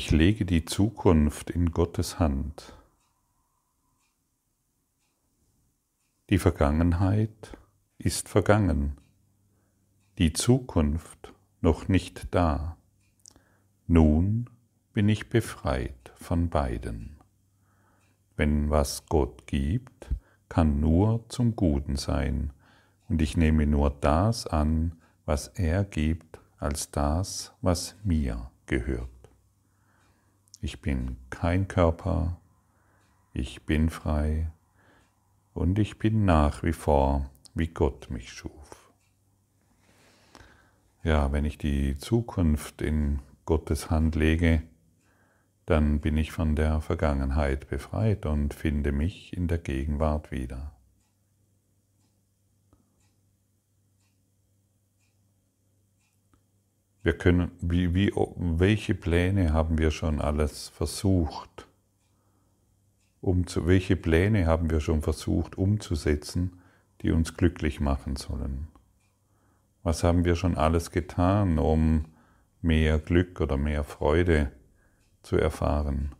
Ich lege die Zukunft in Gottes Hand. Die Vergangenheit ist vergangen, die Zukunft noch nicht da. Nun bin ich befreit von beiden. Wenn was Gott gibt, kann nur zum Guten sein, und ich nehme nur das an, was er gibt, als das, was mir gehört. Ich bin kein Körper, ich bin frei und ich bin nach wie vor, wie Gott mich schuf. Ja, wenn ich die Zukunft in Gottes Hand lege, dann bin ich von der Vergangenheit befreit und finde mich in der Gegenwart wieder. Wir können, wie, wie, welche Pläne haben wir schon alles versucht, um zu, welche Pläne haben wir schon versucht umzusetzen, die uns glücklich machen sollen? Was haben wir schon alles getan, um mehr Glück oder mehr Freude zu erfahren?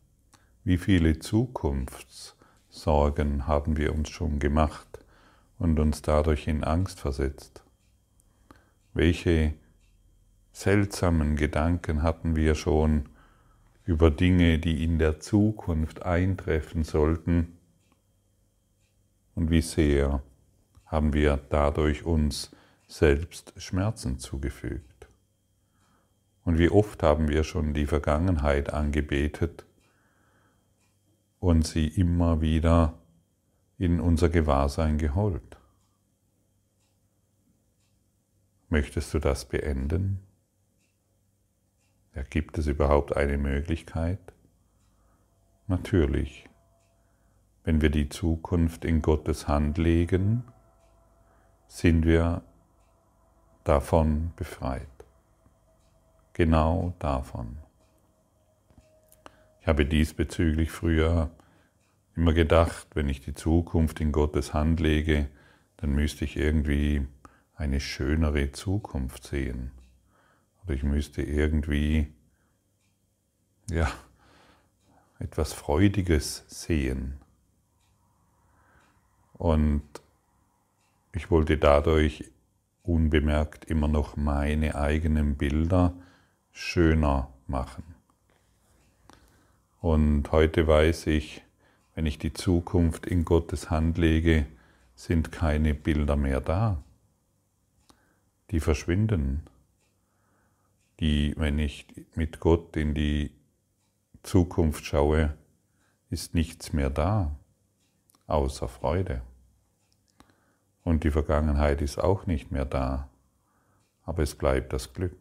Wie viele Zukunftssorgen haben wir uns schon gemacht und uns dadurch in Angst versetzt? Welche seltsamen Gedanken hatten wir schon über Dinge, die in der Zukunft eintreffen sollten. Und wie sehr haben wir dadurch uns selbst Schmerzen zugefügt. Und wie oft haben wir schon die Vergangenheit angebetet und sie immer wieder in unser Gewahrsein geholt. Möchtest du das beenden? Ja, gibt es überhaupt eine Möglichkeit? Natürlich. Wenn wir die Zukunft in Gottes Hand legen, sind wir davon befreit. Genau davon. Ich habe diesbezüglich früher immer gedacht, wenn ich die Zukunft in Gottes Hand lege, dann müsste ich irgendwie eine schönere Zukunft sehen. Ich müsste irgendwie, ja, etwas Freudiges sehen. Und ich wollte dadurch unbemerkt immer noch meine eigenen Bilder schöner machen. Und heute weiß ich, wenn ich die Zukunft in Gottes Hand lege, sind keine Bilder mehr da. Die verschwinden die, wenn ich mit Gott in die Zukunft schaue, ist nichts mehr da, außer Freude. Und die Vergangenheit ist auch nicht mehr da, aber es bleibt das Glück.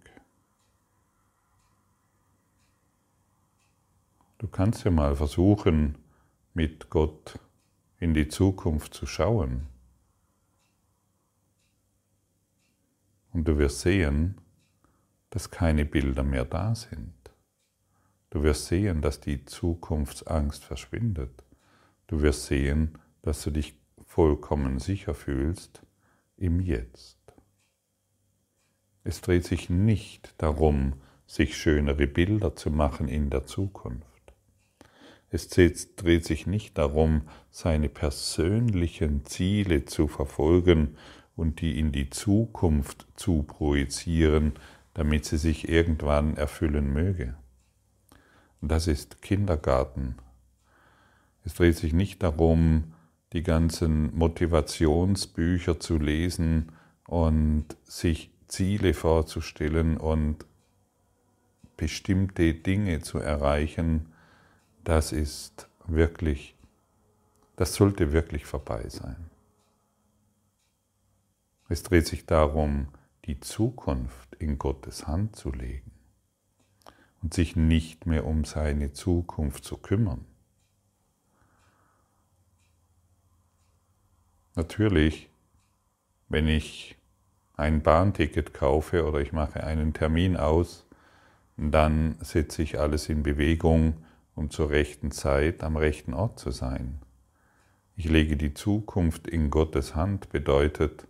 Du kannst ja mal versuchen, mit Gott in die Zukunft zu schauen. Und du wirst sehen, dass keine Bilder mehr da sind. Du wirst sehen, dass die Zukunftsangst verschwindet. Du wirst sehen, dass du dich vollkommen sicher fühlst im Jetzt. Es dreht sich nicht darum, sich schönere Bilder zu machen in der Zukunft. Es dreht sich nicht darum, seine persönlichen Ziele zu verfolgen und die in die Zukunft zu projizieren, damit sie sich irgendwann erfüllen möge. Und das ist Kindergarten. Es dreht sich nicht darum, die ganzen Motivationsbücher zu lesen und sich Ziele vorzustellen und bestimmte Dinge zu erreichen, das ist wirklich, das sollte wirklich vorbei sein. Es dreht sich darum, die Zukunft in Gottes Hand zu legen und sich nicht mehr um seine Zukunft zu kümmern. Natürlich, wenn ich ein Bahnticket kaufe oder ich mache einen Termin aus, dann setze ich alles in Bewegung, um zur rechten Zeit am rechten Ort zu sein. Ich lege die Zukunft in Gottes Hand bedeutet,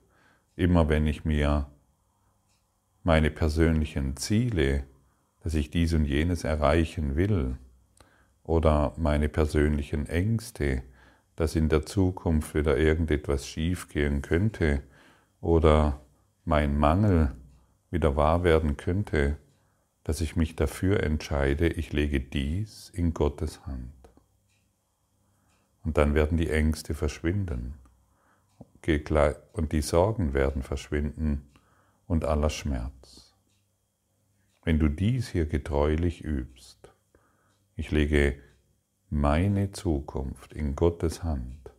immer wenn ich mir meine persönlichen Ziele, dass ich dies und jenes erreichen will. Oder meine persönlichen Ängste, dass in der Zukunft wieder irgendetwas schiefgehen könnte. Oder mein Mangel wieder wahr werden könnte, dass ich mich dafür entscheide, ich lege dies in Gottes Hand. Und dann werden die Ängste verschwinden. Und die Sorgen werden verschwinden und aller Schmerz. Wenn du dies hier getreulich übst, ich lege meine Zukunft in Gottes Hand,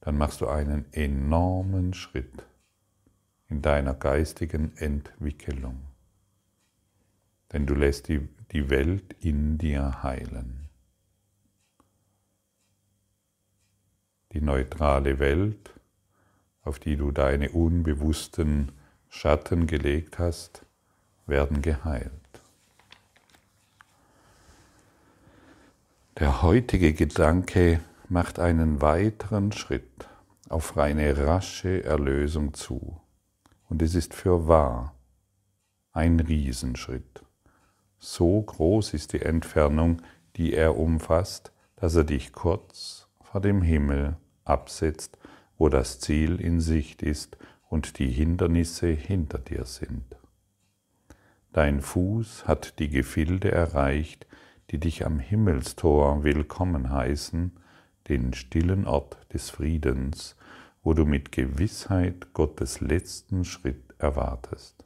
dann machst du einen enormen Schritt in deiner geistigen Entwicklung. Denn du lässt die, die Welt in dir heilen. Die neutrale Welt auf die du deine unbewussten Schatten gelegt hast, werden geheilt. Der heutige Gedanke macht einen weiteren Schritt auf eine rasche Erlösung zu. Und es ist für wahr ein Riesenschritt. So groß ist die Entfernung, die er umfasst, dass er dich kurz vor dem Himmel absetzt wo das Ziel in Sicht ist und die Hindernisse hinter dir sind. Dein Fuß hat die Gefilde erreicht, die dich am Himmelstor willkommen heißen, den stillen Ort des Friedens, wo du mit Gewissheit Gottes letzten Schritt erwartest.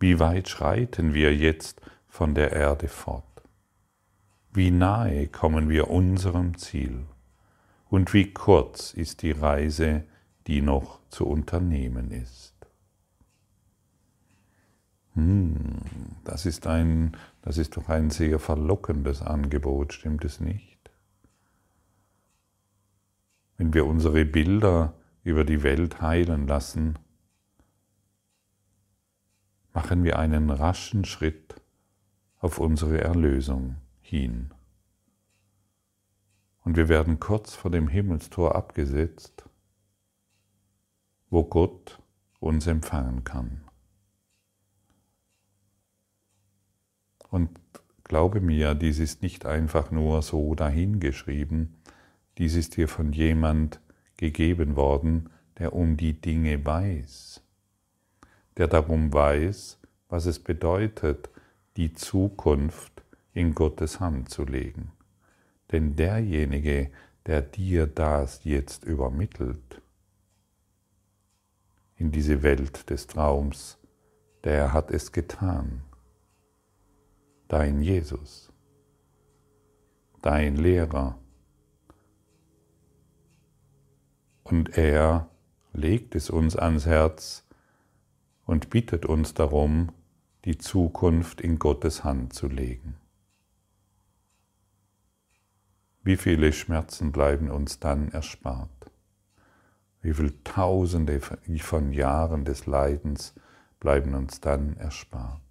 Wie weit schreiten wir jetzt von der Erde fort? Wie nahe kommen wir unserem Ziel? und wie kurz ist die Reise, die noch zu unternehmen ist. Hm, das ist, ein, das ist doch ein sehr verlockendes Angebot, stimmt es nicht? Wenn wir unsere Bilder über die Welt heilen lassen, machen wir einen raschen Schritt auf unsere Erlösung hin und wir werden kurz vor dem Himmelstor abgesetzt, wo Gott uns empfangen kann. Und glaube mir, dies ist nicht einfach nur so dahingeschrieben, dies ist dir von jemand gegeben worden, der um die Dinge weiß, der darum weiß, was es bedeutet, die Zukunft in Gottes Hand zu legen. Denn derjenige, der dir das jetzt übermittelt, in diese Welt des Traums, der hat es getan. Dein Jesus, dein Lehrer. Und er legt es uns ans Herz und bittet uns darum, die Zukunft in Gottes Hand zu legen. Wie viele Schmerzen bleiben uns dann erspart? Wie viele Tausende von Jahren des Leidens bleiben uns dann erspart?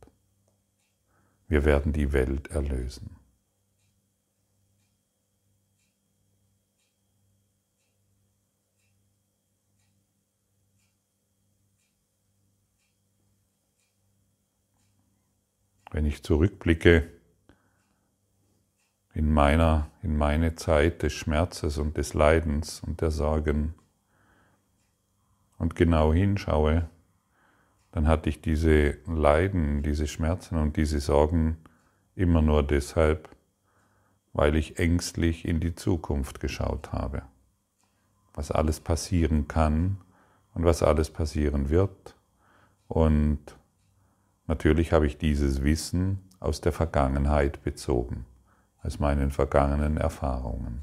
Wir werden die Welt erlösen. Wenn ich zurückblicke, in meiner, in meine Zeit des Schmerzes und des Leidens und der Sorgen und genau hinschaue, dann hatte ich diese Leiden, diese Schmerzen und diese Sorgen immer nur deshalb, weil ich ängstlich in die Zukunft geschaut habe, was alles passieren kann und was alles passieren wird. Und natürlich habe ich dieses Wissen aus der Vergangenheit bezogen aus meinen vergangenen Erfahrungen.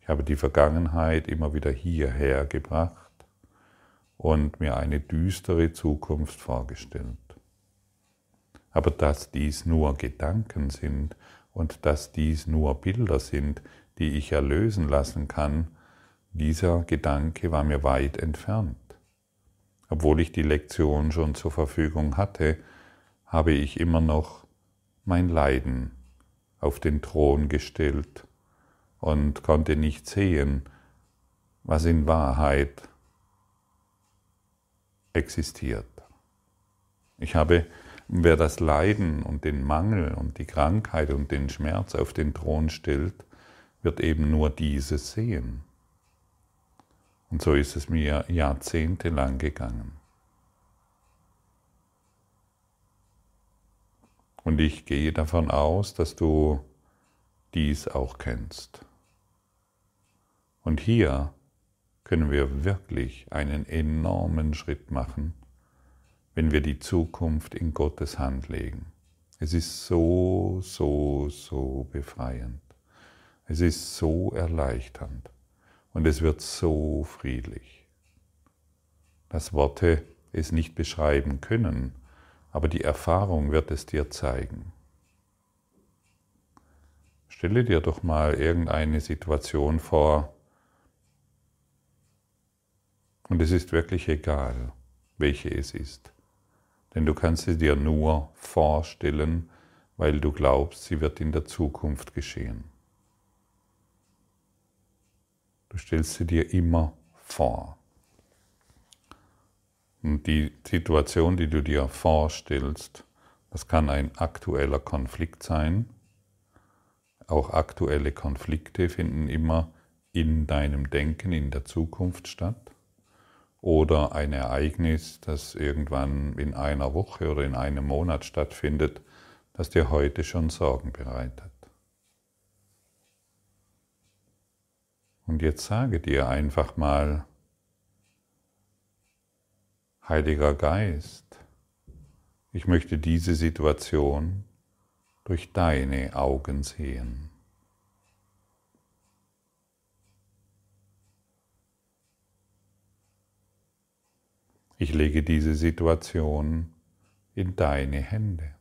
Ich habe die Vergangenheit immer wieder hierher gebracht und mir eine düstere Zukunft vorgestellt. Aber dass dies nur Gedanken sind und dass dies nur Bilder sind, die ich erlösen lassen kann, dieser Gedanke war mir weit entfernt. Obwohl ich die Lektion schon zur Verfügung hatte, habe ich immer noch mein Leiden auf den Thron gestellt und konnte nicht sehen, was in Wahrheit existiert. Ich habe wer das Leiden und den Mangel und die Krankheit und den Schmerz auf den Thron stellt, wird eben nur dieses sehen. Und so ist es mir jahrzehntelang gegangen. Und ich gehe davon aus, dass du dies auch kennst. Und hier können wir wirklich einen enormen Schritt machen, wenn wir die Zukunft in Gottes Hand legen. Es ist so, so, so befreiend. Es ist so erleichternd und es wird so friedlich, dass Worte es nicht beschreiben können, aber die Erfahrung wird es dir zeigen. Stelle dir doch mal irgendeine Situation vor, und es ist wirklich egal, welche es ist, denn du kannst sie dir nur vorstellen, weil du glaubst, sie wird in der Zukunft geschehen. Du stellst sie dir immer vor. Und die Situation, die du dir vorstellst, das kann ein aktueller Konflikt sein. Auch aktuelle Konflikte finden immer in deinem Denken in der Zukunft statt. Oder ein Ereignis, das irgendwann in einer Woche oder in einem Monat stattfindet, das dir heute schon Sorgen bereitet. Und jetzt sage dir einfach mal, Heiliger Geist, ich möchte diese Situation durch deine Augen sehen. Ich lege diese Situation in deine Hände.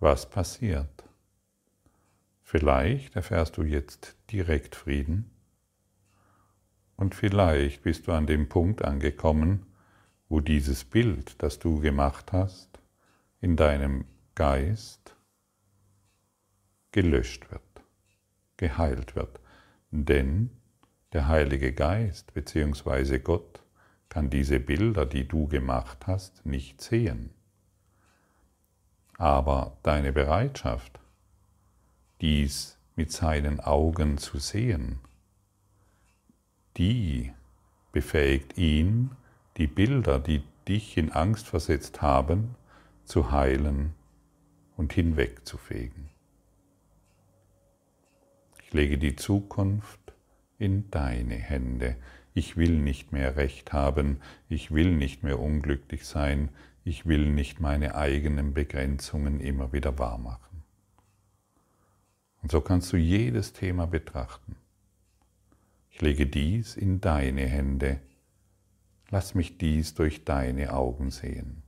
was passiert. Vielleicht erfährst du jetzt direkt Frieden und vielleicht bist du an dem Punkt angekommen, wo dieses Bild, das du gemacht hast, in deinem Geist gelöscht wird, geheilt wird. Denn der Heilige Geist bzw. Gott kann diese Bilder, die du gemacht hast, nicht sehen. Aber deine Bereitschaft, dies mit seinen Augen zu sehen, die befähigt ihn, die Bilder, die dich in Angst versetzt haben, zu heilen und hinwegzufegen. Ich lege die Zukunft in deine Hände. Ich will nicht mehr Recht haben, ich will nicht mehr unglücklich sein, ich will nicht meine eigenen Begrenzungen immer wieder wahrmachen. Und so kannst du jedes Thema betrachten. Ich lege dies in deine Hände. Lass mich dies durch deine Augen sehen.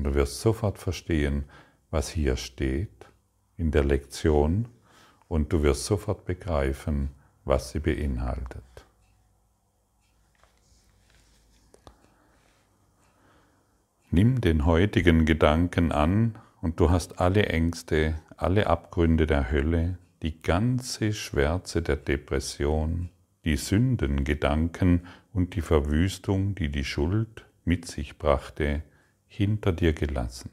Und du wirst sofort verstehen, was hier steht in der Lektion und du wirst sofort begreifen, was sie beinhaltet. Nimm den heutigen Gedanken an und du hast alle Ängste, alle Abgründe der Hölle, die ganze Schwärze der Depression, die Sündengedanken und die Verwüstung, die die Schuld mit sich brachte, hinter dir gelassen.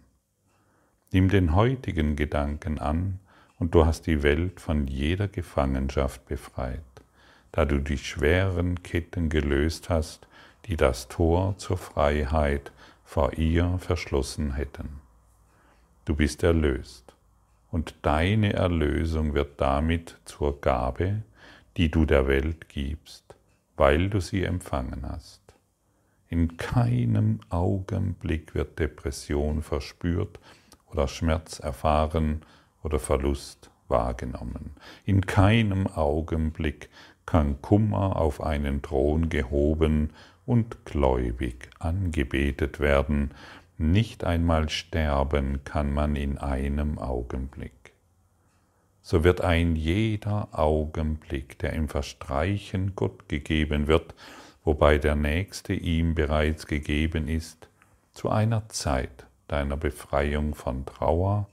Nimm den heutigen Gedanken an und du hast die Welt von jeder Gefangenschaft befreit, da du die schweren Ketten gelöst hast, die das Tor zur Freiheit vor ihr verschlossen hätten. Du bist erlöst und deine Erlösung wird damit zur Gabe, die du der Welt gibst, weil du sie empfangen hast. In keinem Augenblick wird Depression verspürt oder Schmerz erfahren oder Verlust wahrgenommen. In keinem Augenblick kann Kummer auf einen Thron gehoben und gläubig angebetet werden, nicht einmal sterben kann man in einem Augenblick. So wird ein jeder Augenblick, der im Verstreichen Gott gegeben wird, wobei der nächste ihm bereits gegeben ist, zu einer Zeit deiner Befreiung von Trauer,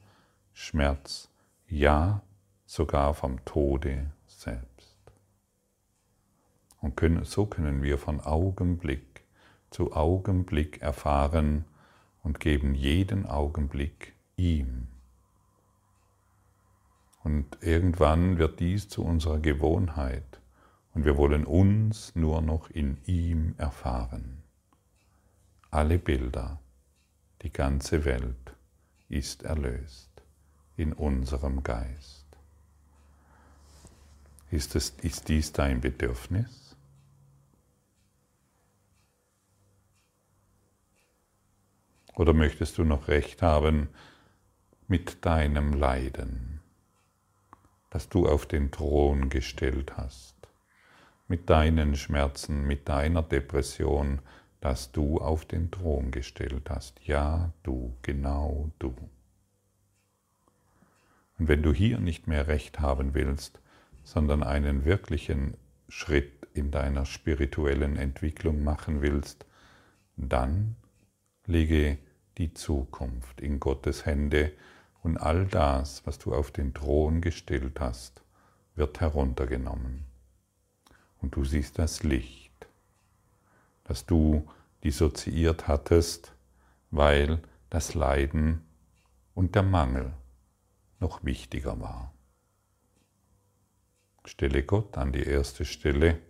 Schmerz, ja sogar vom Tode selbst. Und können, so können wir von Augenblick zu Augenblick erfahren und geben jeden Augenblick ihm. Und irgendwann wird dies zu unserer Gewohnheit und wir wollen uns nur noch in ihm erfahren. Alle Bilder, die ganze Welt ist erlöst in unserem Geist. Ist, es, ist dies dein Bedürfnis? Oder möchtest du noch recht haben mit deinem Leiden, das du auf den Thron gestellt hast, mit deinen Schmerzen, mit deiner Depression, das du auf den Thron gestellt hast. Ja, du, genau du. Und wenn du hier nicht mehr recht haben willst, sondern einen wirklichen Schritt in deiner spirituellen Entwicklung machen willst, dann lege die Zukunft in Gottes Hände und all das, was du auf den Thron gestellt hast, wird heruntergenommen. Und du siehst das Licht, das du dissoziiert hattest, weil das Leiden und der Mangel noch wichtiger war. Stelle Gott an die erste Stelle,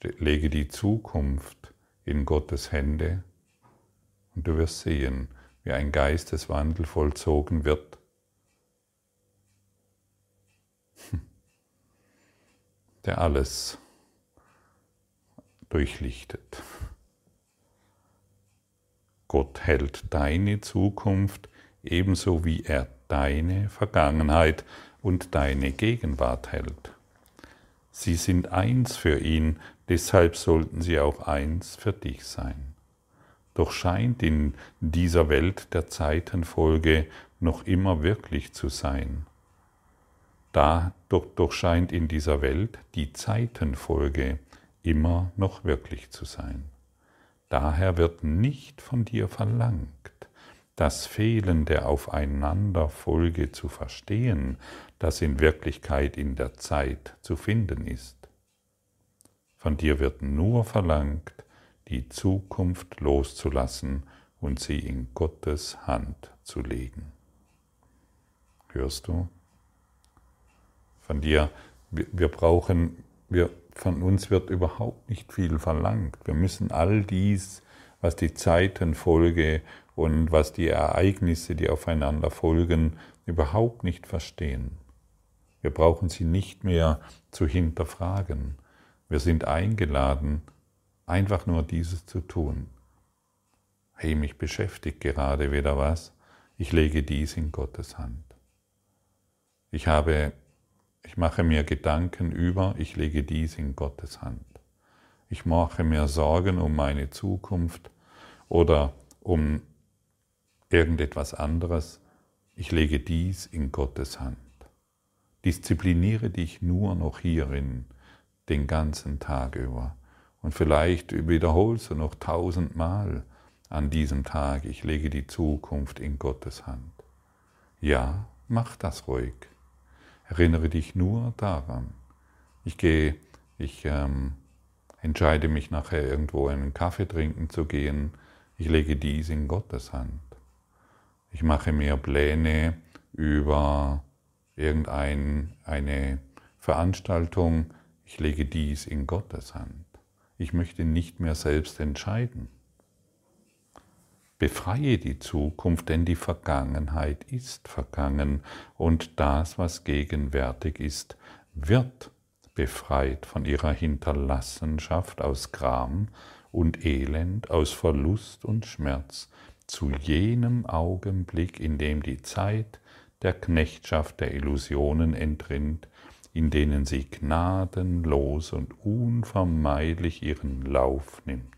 lege die Zukunft in Gottes Hände und du wirst sehen, wie ein Geisteswandel vollzogen wird. Der alles durchlichtet. Gott hält deine Zukunft ebenso wie er deine Vergangenheit und deine Gegenwart hält. Sie sind eins für ihn, deshalb sollten sie auch eins für dich sein. Doch scheint in dieser Welt der Zeitenfolge noch immer wirklich zu sein. Da doch, doch scheint in dieser Welt die Zeitenfolge immer noch wirklich zu sein. Daher wird nicht von dir verlangt, das Fehlen der Aufeinanderfolge zu verstehen, das in Wirklichkeit in der Zeit zu finden ist. Von dir wird nur verlangt, die Zukunft loszulassen und sie in Gottes Hand zu legen. Hörst du? Von dir, wir brauchen, wir, von uns wird überhaupt nicht viel verlangt. Wir müssen all dies, was die Zeitenfolge und was die Ereignisse, die aufeinander folgen, überhaupt nicht verstehen. Wir brauchen sie nicht mehr zu hinterfragen. Wir sind eingeladen, einfach nur dieses zu tun. Hey, mich beschäftigt gerade wieder was. Ich lege dies in Gottes Hand. Ich habe, ich mache mir Gedanken über, ich lege dies in Gottes Hand. Ich mache mir Sorgen um meine Zukunft oder um irgendetwas anderes. Ich lege dies in Gottes Hand. Diszipliniere dich nur noch hierin den ganzen Tag über. Und vielleicht wiederholst du noch tausendmal an diesem Tag, ich lege die Zukunft in Gottes Hand. Ja, mach das ruhig. Erinnere dich nur daran. Ich gehe, ich ähm, entscheide mich nachher irgendwo einen Kaffee trinken zu gehen. Ich lege dies in Gottes Hand. Ich mache mir Pläne über irgendeine Veranstaltung. Ich lege dies in Gottes Hand. Ich möchte nicht mehr selbst entscheiden. Befreie die Zukunft, denn die Vergangenheit ist vergangen und das, was gegenwärtig ist, wird befreit von ihrer Hinterlassenschaft aus Gram und Elend, aus Verlust und Schmerz, zu jenem Augenblick, in dem die Zeit der Knechtschaft der Illusionen entrinnt, in denen sie gnadenlos und unvermeidlich ihren Lauf nimmt.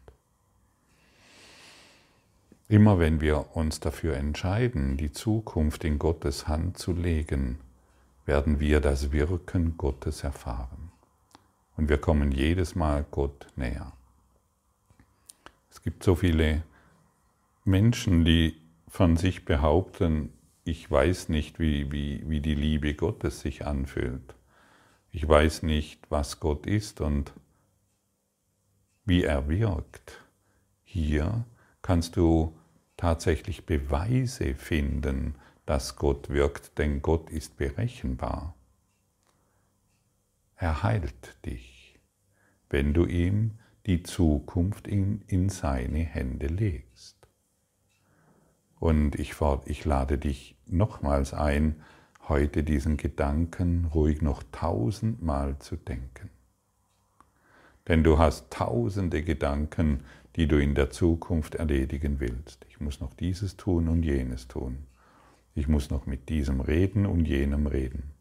Immer wenn wir uns dafür entscheiden, die Zukunft in Gottes Hand zu legen, werden wir das Wirken Gottes erfahren. Und wir kommen jedes Mal Gott näher. Es gibt so viele Menschen, die von sich behaupten, ich weiß nicht, wie, wie, wie die Liebe Gottes sich anfühlt. Ich weiß nicht, was Gott ist und wie er wirkt. Hier kannst du tatsächlich Beweise finden, dass Gott wirkt, denn Gott ist berechenbar. Er heilt dich, wenn du ihm die Zukunft in, in seine Hände legst. Und ich, ich lade dich nochmals ein, heute diesen Gedanken ruhig noch tausendmal zu denken. Denn du hast tausende Gedanken, die du in der Zukunft erledigen willst. Ich muss noch dieses tun und jenes tun. Ich muss noch mit diesem reden und jenem reden.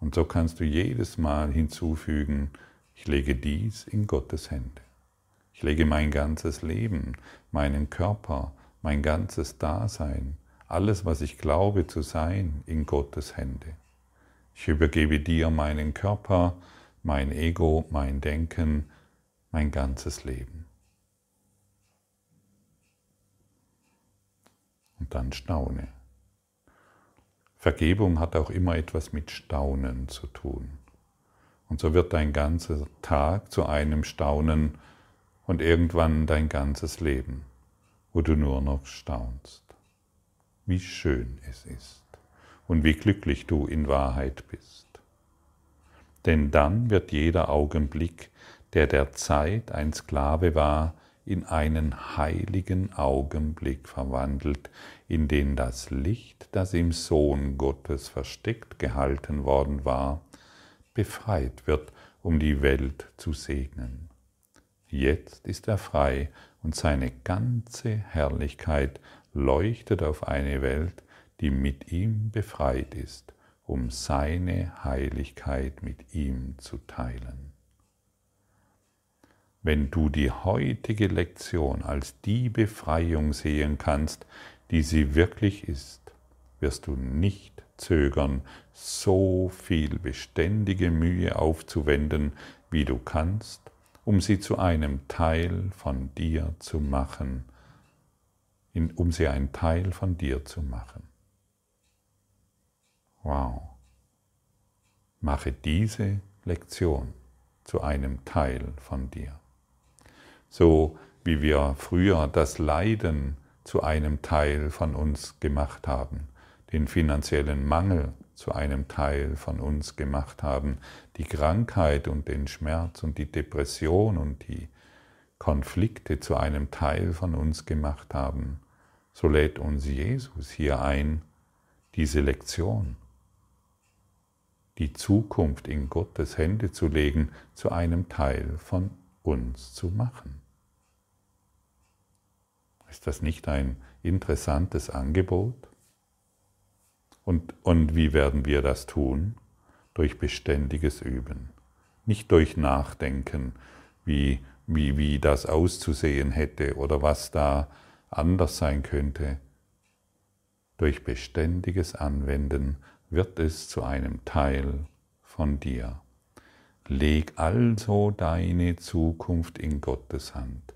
Und so kannst du jedes Mal hinzufügen, ich lege dies in Gottes Hände. Ich lege mein ganzes Leben, meinen Körper, mein ganzes Dasein, alles, was ich glaube zu sein, in Gottes Hände. Ich übergebe dir meinen Körper, mein Ego, mein Denken, mein ganzes Leben. Und dann staune. Vergebung hat auch immer etwas mit Staunen zu tun. Und so wird dein ganzer Tag zu einem Staunen und irgendwann dein ganzes Leben, wo du nur noch staunst. Wie schön es ist und wie glücklich du in Wahrheit bist. Denn dann wird jeder Augenblick, der der Zeit ein Sklave war, in einen heiligen Augenblick verwandelt, in den das Licht, das im Sohn Gottes versteckt gehalten worden war, befreit wird, um die Welt zu segnen. Jetzt ist er frei und seine ganze Herrlichkeit leuchtet auf eine Welt, die mit ihm befreit ist, um seine Heiligkeit mit ihm zu teilen. Wenn du die heutige Lektion als die Befreiung sehen kannst, die sie wirklich ist, wirst du nicht zögern, so viel beständige Mühe aufzuwenden, wie du kannst, um sie zu einem Teil von dir zu machen, um sie ein Teil von dir zu machen. Wow. Mache diese Lektion zu einem Teil von dir so wie wir früher das Leiden zu einem Teil von uns gemacht haben, den finanziellen Mangel zu einem Teil von uns gemacht haben, die Krankheit und den Schmerz und die Depression und die Konflikte zu einem Teil von uns gemacht haben, so lädt uns Jesus hier ein, diese Lektion, die Zukunft in Gottes Hände zu legen, zu einem Teil von uns zu machen. Ist das nicht ein interessantes Angebot? Und, und wie werden wir das tun? Durch beständiges Üben. Nicht durch Nachdenken, wie, wie, wie das auszusehen hätte oder was da anders sein könnte. Durch beständiges Anwenden wird es zu einem Teil von dir. Leg also deine Zukunft in Gottes Hand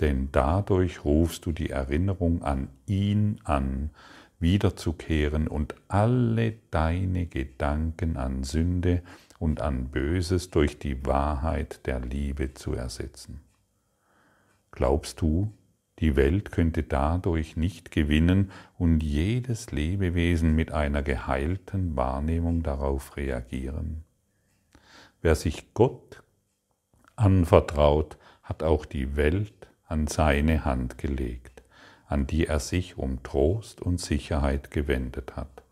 denn dadurch rufst du die Erinnerung an ihn an, wiederzukehren und alle deine Gedanken an Sünde und an Böses durch die Wahrheit der Liebe zu ersetzen. Glaubst du, die Welt könnte dadurch nicht gewinnen und jedes Lebewesen mit einer geheilten Wahrnehmung darauf reagieren? Wer sich Gott anvertraut, hat auch die Welt an seine Hand gelegt, an die er sich um Trost und Sicherheit gewendet hat.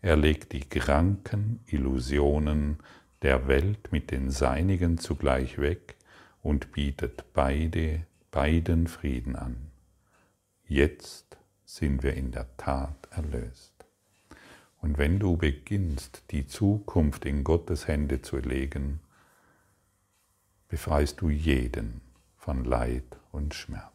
Er legt die kranken Illusionen der Welt mit den seinigen zugleich weg und bietet beide, beiden Frieden an. Jetzt sind wir in der Tat erlöst. Und wenn du beginnst, die Zukunft in Gottes Hände zu legen, befreist du jeden von Leid und Schmerz.